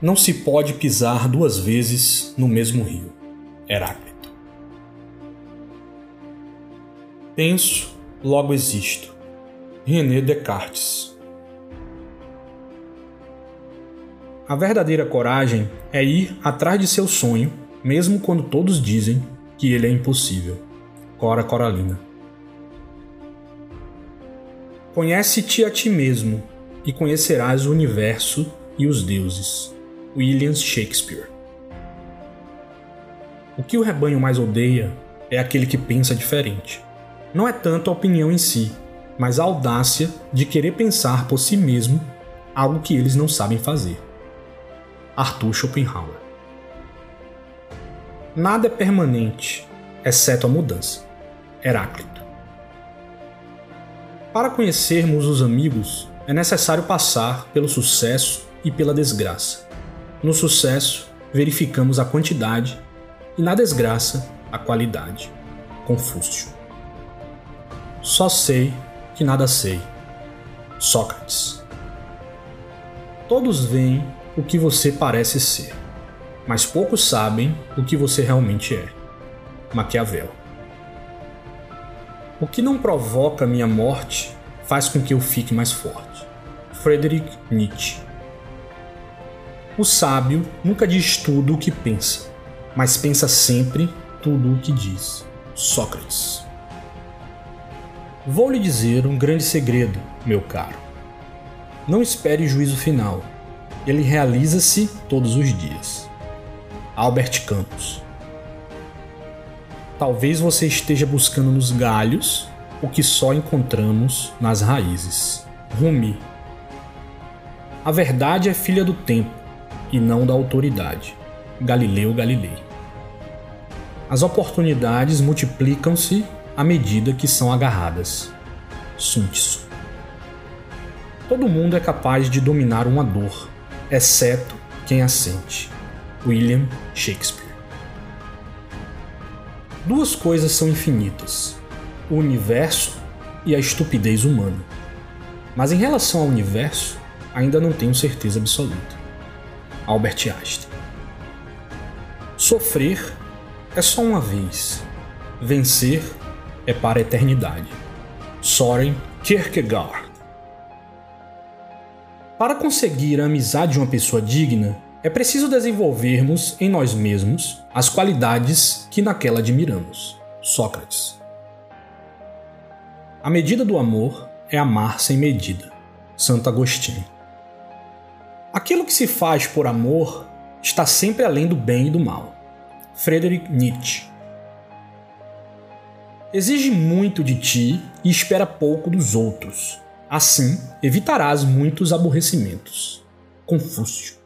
Não se pode pisar duas vezes no mesmo rio. Heráclito. Penso, logo existo. René Descartes. A verdadeira coragem é ir atrás de seu sonho, mesmo quando todos dizem que ele é impossível. Cora Coralina. Conhece-te a ti mesmo e conhecerás o universo e os deuses. William Shakespeare. O que o rebanho mais odeia é aquele que pensa diferente. Não é tanto a opinião em si, mas a audácia de querer pensar por si mesmo algo que eles não sabem fazer. Arthur Schopenhauer. Nada é permanente, exceto a mudança. Heráclito. Para conhecermos os amigos, é necessário passar pelo sucesso e pela desgraça. No sucesso, verificamos a quantidade e na desgraça, a qualidade. Confúcio. Só sei que nada sei. Sócrates. Todos veem o que você parece ser, mas poucos sabem o que você realmente é. Maquiavel. O que não provoca minha morte faz com que eu fique mais forte. Friedrich Nietzsche. O sábio nunca diz tudo o que pensa, mas pensa sempre tudo o que diz. Sócrates. Vou lhe dizer um grande segredo, meu caro. Não espere juízo final. Ele realiza-se todos os dias. Albert Campos. Talvez você esteja buscando nos galhos o que só encontramos nas raízes. Rumi. A verdade é filha do tempo e não da autoridade. Galileu Galilei. As oportunidades multiplicam-se à medida que são agarradas. Sun Tzu. Todo mundo é capaz de dominar uma dor, exceto quem a sente. William Shakespeare. Duas coisas são infinitas: o universo e a estupidez humana. Mas em relação ao universo, ainda não tenho certeza absoluta. Albert Einstein. Sofrer é só uma vez, vencer é para a eternidade. Soren Kierkegaard. Para conseguir a amizade de uma pessoa digna, é preciso desenvolvermos em nós mesmos as qualidades que naquela admiramos. Sócrates. A medida do amor é amar sem medida. Santo Agostinho. Aquilo que se faz por amor está sempre além do bem e do mal. Friedrich Nietzsche. Exige muito de ti e espera pouco dos outros. Assim, evitarás muitos aborrecimentos. Confúcio.